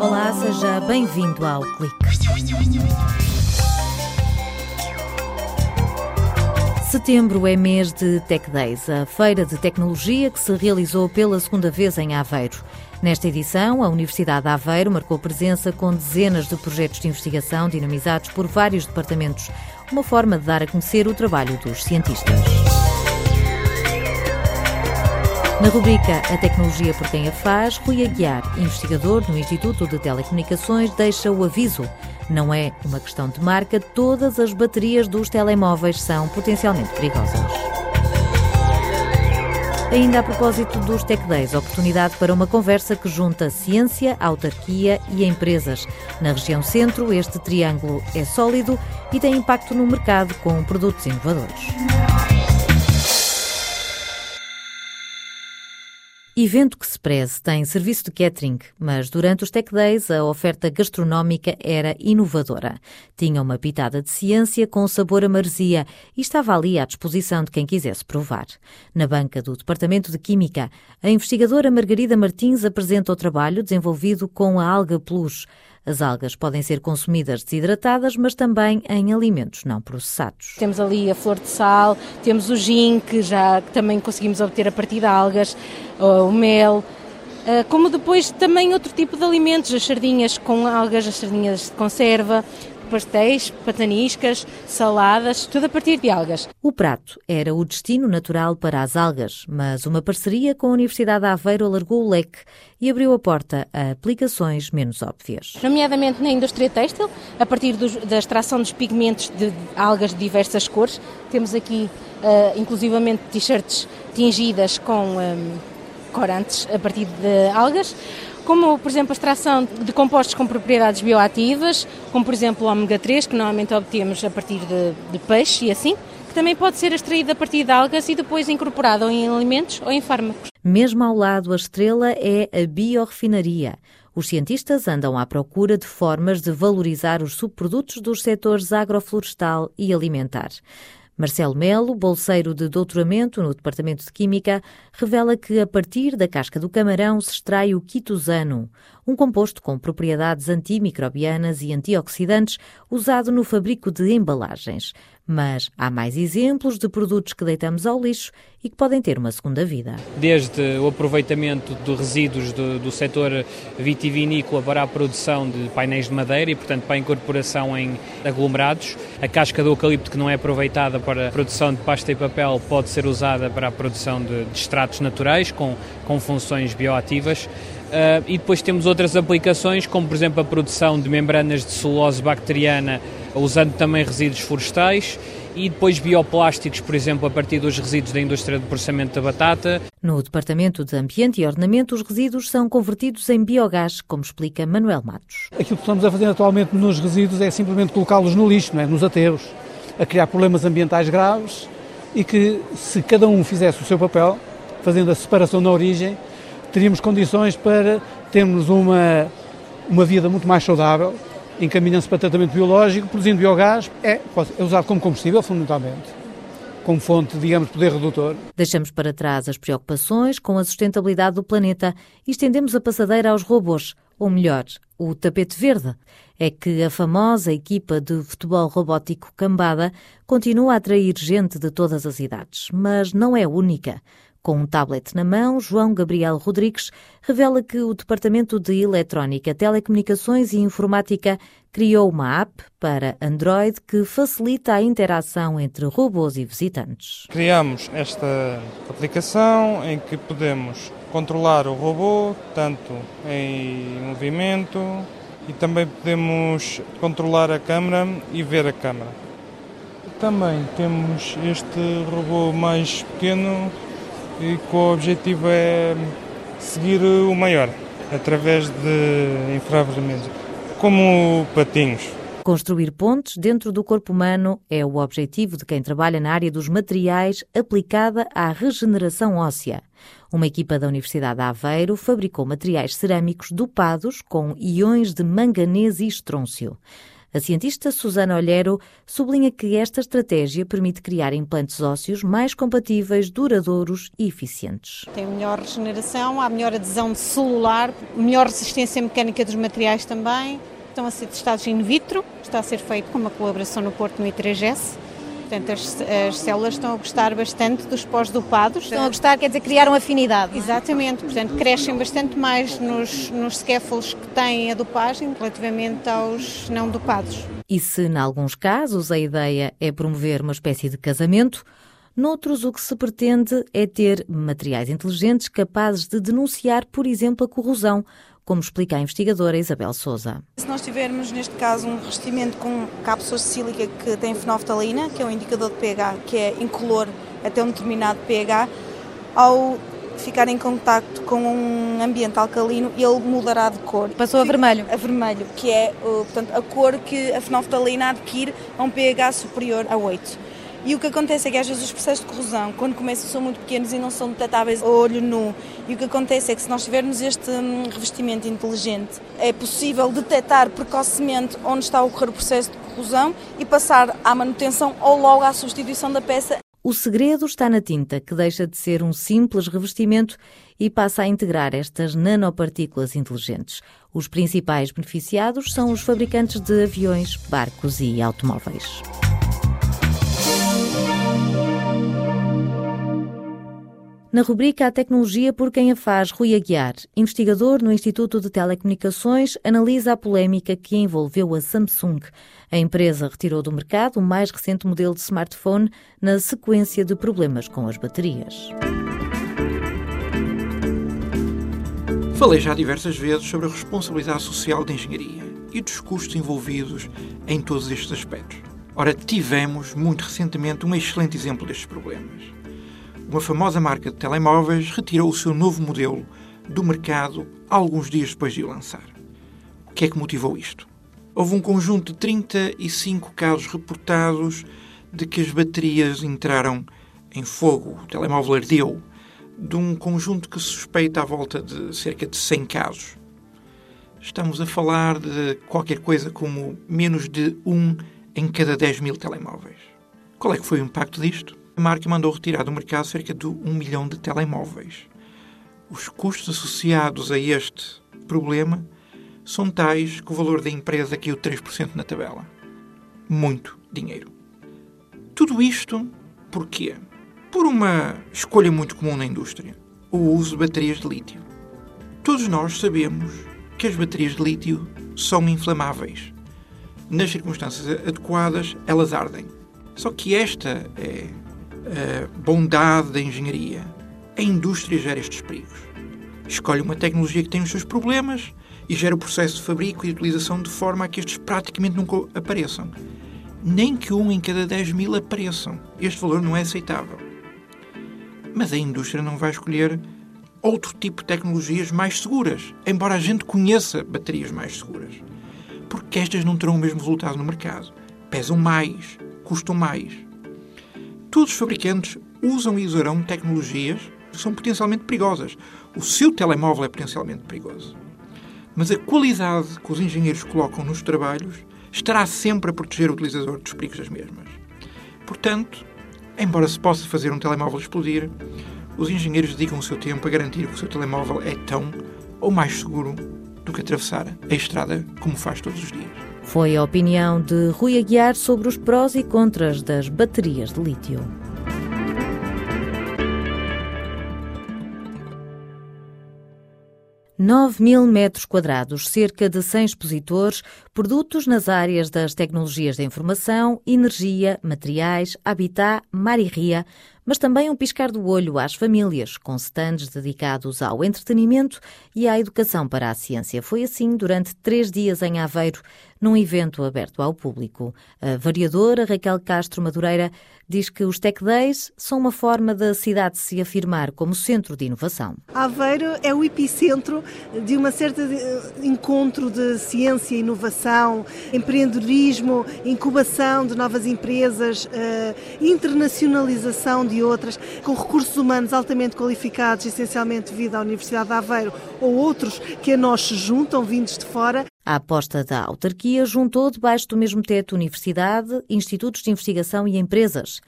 Olá, seja bem-vindo ao Clique. Setembro é mês de Tech Days, a feira de tecnologia que se realizou pela segunda vez em Aveiro. Nesta edição, a Universidade de Aveiro marcou presença com dezenas de projetos de investigação dinamizados por vários departamentos, uma forma de dar a conhecer o trabalho dos cientistas. Na rubrica A Tecnologia por Quem a Faz, Rui Aguiar, investigador no Instituto de Telecomunicações, deixa o aviso. Não é uma questão de marca, todas as baterias dos telemóveis são potencialmente perigosas. Ainda a propósito dos Tech Days, oportunidade para uma conversa que junta ciência, autarquia e empresas. Na região centro, este triângulo é sólido e tem impacto no mercado com produtos inovadores. Evento que se preze tem serviço de catering, mas durante os Tech Days a oferta gastronómica era inovadora. Tinha uma pitada de ciência com sabor a maresia e estava ali à disposição de quem quisesse provar. Na banca do Departamento de Química, a investigadora Margarida Martins apresenta o trabalho desenvolvido com a alga plus. As algas podem ser consumidas desidratadas, mas também em alimentos não processados. Temos ali a flor de sal, temos o gin, que já também conseguimos obter a partir de algas, o mel, ah, como depois também outro tipo de alimentos, as sardinhas com algas, as sardinhas de conserva, pastéis, pataniscas, saladas, tudo a partir de algas. O prato era o destino natural para as algas, mas uma parceria com a Universidade de Aveiro alargou o leque e abriu a porta a aplicações menos óbvias. Nomeadamente na indústria têxtil, a partir dos, da extração dos pigmentos de algas de diversas cores. Temos aqui, uh, inclusivamente, t-shirts tingidas com um, corantes a partir de algas como por exemplo a extração de compostos com propriedades bioativas, como por exemplo o ômega 3, que normalmente obtemos a partir de, de peixe e assim, que também pode ser extraído a partir de algas e depois incorporado em alimentos ou em fármacos. Mesmo ao lado, a estrela é a biorefinaria. Os cientistas andam à procura de formas de valorizar os subprodutos dos setores agroflorestal e alimentar. Marcelo Melo, bolseiro de doutoramento no Departamento de Química, revela que a partir da casca do camarão se extrai o quitosano, um composto com propriedades antimicrobianas e antioxidantes usado no fabrico de embalagens. Mas há mais exemplos de produtos que deitamos ao lixo e que podem ter uma segunda vida. Desde o aproveitamento de resíduos do, do setor vitivinícola para a produção de painéis de madeira e, portanto, para a incorporação em aglomerados. A casca do eucalipto que não é aproveitada para a produção de pasta e papel pode ser usada para a produção de, de extratos naturais com, com funções bioativas. Uh, e depois temos outras aplicações, como por exemplo a produção de membranas de celulose bacteriana usando também resíduos florestais e depois bioplásticos, por exemplo, a partir dos resíduos da indústria de processamento da batata. No Departamento de Ambiente e Ordenamento, os resíduos são convertidos em biogás, como explica Manuel Matos. Aquilo que estamos a fazer atualmente nos resíduos é simplesmente colocá-los no lixo, não é? nos aterros, a criar problemas ambientais graves e que, se cada um fizesse o seu papel, fazendo a separação na origem, teríamos condições para termos uma, uma vida muito mais saudável encaminham-se para tratamento biológico, produzindo biogás, é, é usado como combustível, fundamentalmente como fonte, digamos, poder redutor. Deixamos para trás as preocupações com a sustentabilidade do planeta e estendemos a passadeira aos robôs, ou melhor, o tapete verde. É que a famosa equipa de futebol robótico Cambada continua a atrair gente de todas as idades, mas não é única. Com um tablet na mão, João Gabriel Rodrigues revela que o Departamento de Eletrónica, Telecomunicações e Informática criou uma app para Android que facilita a interação entre robôs e visitantes. Criamos esta aplicação em que podemos controlar o robô, tanto em movimento, e também podemos controlar a câmera e ver a câmera. Também temos este robô mais pequeno e que o objetivo é seguir o maior através de infravermelhos, como patinhos. Construir pontes dentro do corpo humano é o objetivo de quem trabalha na área dos materiais aplicada à regeneração óssea. Uma equipa da Universidade de Aveiro fabricou materiais cerâmicos dopados com íons de manganês e estrôncio. A cientista Susana Olheiro sublinha que esta estratégia permite criar implantes ósseos mais compatíveis, duradouros e eficientes. Tem melhor regeneração, há melhor adesão celular, melhor resistência mecânica dos materiais também. Estão a ser testados in vitro, está a ser feito com uma colaboração no Porto no I3S Portanto, as, as, células estão a gostar bastante dos pós-dopados. Estão a gostar, quer dizer, criaram afinidade. É? Exatamente, portanto, crescem bastante mais nos, nos scaffolds que têm a dopagem relativamente aos não dopados. E se, em alguns casos, a ideia é promover uma espécie de casamento, Noutros, o que se pretende é ter materiais inteligentes capazes de denunciar, por exemplo, a corrosão, como explica a investigadora Isabel Souza. Se nós tivermos, neste caso, um revestimento com cápsulas de sílica que tem fenolftalina, que é um indicador de pH que é incolor até um determinado pH, ao ficar em contacto com um ambiente alcalino, ele mudará de cor. Passou a vermelho. A vermelho, que é portanto, a cor que a fenolftalina adquire a um pH superior a 8. E o que acontece é que às vezes os processos de corrosão, quando começam, são muito pequenos e não são detectáveis a olho nu. E o que acontece é que se nós tivermos este hum, revestimento inteligente, é possível detectar precocemente onde está a ocorrer o processo de corrosão e passar à manutenção ou logo à substituição da peça. O segredo está na tinta, que deixa de ser um simples revestimento e passa a integrar estas nanopartículas inteligentes. Os principais beneficiados são os fabricantes de aviões, barcos e automóveis. Na rubrica A Tecnologia por quem a faz, Rui Aguiar, investigador no Instituto de Telecomunicações, analisa a polémica que envolveu a Samsung. A empresa retirou do mercado o mais recente modelo de smartphone na sequência de problemas com as baterias. Falei já diversas vezes sobre a responsabilidade social da engenharia e dos custos envolvidos em todos estes aspectos. Ora, tivemos muito recentemente um excelente exemplo destes problemas uma famosa marca de telemóveis retirou o seu novo modelo do mercado alguns dias depois de o lançar. O que é que motivou isto? Houve um conjunto de 35 casos reportados de que as baterias entraram em fogo, o telemóvel ardeu, de um conjunto que suspeita à volta de cerca de 100 casos. Estamos a falar de qualquer coisa como menos de um em cada 10 mil telemóveis. Qual é que foi o impacto disto? A marca mandou retirar do mercado cerca de 1 milhão de telemóveis. Os custos associados a este problema são tais que o valor da empresa caiu 3% na tabela. Muito dinheiro. Tudo isto porquê? Por uma escolha muito comum na indústria: o uso de baterias de lítio. Todos nós sabemos que as baterias de lítio são inflamáveis. Nas circunstâncias adequadas, elas ardem. Só que esta é bondade da engenharia. A indústria gera estes perigos. Escolhe uma tecnologia que tem os seus problemas e gera o processo de fabrico e de utilização de forma a que estes praticamente nunca apareçam. Nem que um em cada 10 mil apareçam. Este valor não é aceitável. Mas a indústria não vai escolher outro tipo de tecnologias mais seguras, embora a gente conheça baterias mais seguras. Porque estas não terão o mesmo resultado no mercado. Pesam mais, custam mais todos os fabricantes usam e usarão tecnologias que são potencialmente perigosas. O seu telemóvel é potencialmente perigoso. Mas a qualidade que os engenheiros colocam nos trabalhos estará sempre a proteger o utilizador dos perigos das mesmas. Portanto, embora se possa fazer um telemóvel explodir, os engenheiros dedicam o seu tempo a garantir que o seu telemóvel é tão ou mais seguro do que atravessar a estrada como faz todos os dias. Foi a opinião de Rui Aguiar sobre os prós e contras das baterias de lítio. 9 mil metros quadrados, cerca de 100 expositores, produtos nas áreas das tecnologias da informação, energia, materiais, habitat, mar e ria, mas também um piscar do olho às famílias, com stands dedicados ao entretenimento e à educação para a ciência. Foi assim durante três dias em Aveiro, num evento aberto ao público. A variadora Raquel Castro Madureira diz que os Tech Days são uma forma da cidade se afirmar como centro de inovação. Aveiro é o epicentro de uma certa encontro de ciência, inovação, empreendedorismo, incubação de novas empresas, eh, internacionalização de outras, com recursos humanos altamente qualificados, essencialmente devido à Universidade de Aveiro ou outros que a nós se juntam, vindos de fora. A aposta da autarquia juntou debaixo do mesmo teto universidade, institutos de investigação e empresas.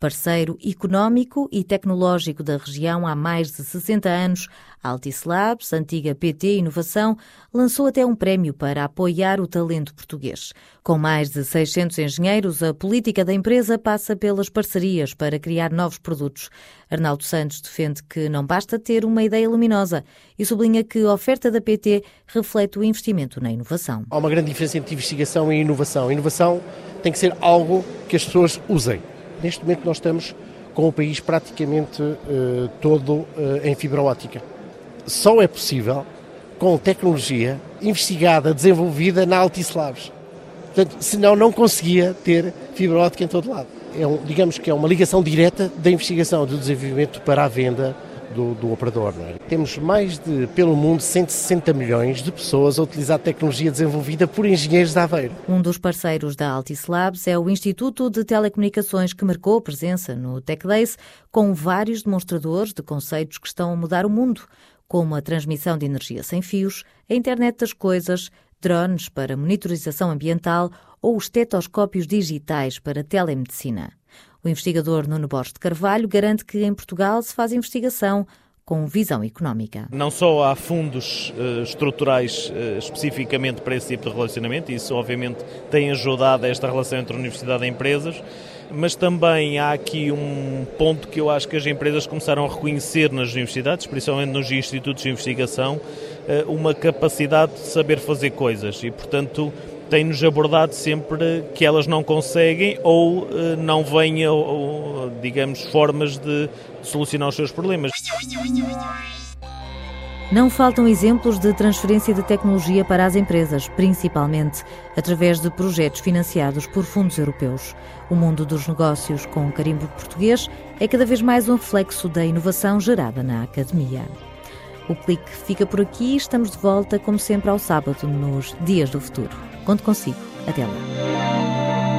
Parceiro económico e tecnológico da região há mais de 60 anos, a Altice Labs, antiga PT Inovação, lançou até um prémio para apoiar o talento português. Com mais de 600 engenheiros, a política da empresa passa pelas parcerias para criar novos produtos. Arnaldo Santos defende que não basta ter uma ideia luminosa e sublinha que a oferta da PT reflete o investimento na inovação. Há uma grande diferença entre investigação e inovação. A inovação tem que ser algo que as pessoas usem Neste momento nós estamos com o país praticamente uh, todo uh, em fibra óptica. Só é possível com tecnologia investigada, desenvolvida na Altice Labs. Portanto, senão não conseguia ter fibra óptica em todo lado. É um, digamos que é uma ligação direta da investigação, do desenvolvimento para a venda do, do operador. É? Temos mais de, pelo mundo, 160 milhões de pessoas a utilizar tecnologia desenvolvida por engenheiros de Aveiro. Um dos parceiros da Altice Labs é o Instituto de Telecomunicações, que marcou presença no Tech Days com vários demonstradores de conceitos que estão a mudar o mundo, como a transmissão de energia sem fios, a internet das coisas, drones para monitorização ambiental ou os tetoscópios digitais para telemedicina. O investigador Nuno Borges de Carvalho garante que em Portugal se faz investigação com visão económica. Não só há fundos uh, estruturais uh, especificamente para esse tipo de relacionamento, isso obviamente tem ajudado a esta relação entre universidade e empresas, mas também há aqui um ponto que eu acho que as empresas começaram a reconhecer nas universidades, principalmente nos institutos de investigação, uh, uma capacidade de saber fazer coisas e, portanto, tem-nos abordado sempre que elas não conseguem ou uh, não venham, ou, digamos, formas de, solucionar os seus problemas. Não faltam exemplos de transferência de tecnologia para as empresas, principalmente através de projetos financiados por fundos europeus. O mundo dos negócios com carimbo português é cada vez mais um reflexo da inovação gerada na academia. O clique fica por aqui. Estamos de volta, como sempre, ao sábado, nos Dias do Futuro. Conto consigo. Até lá.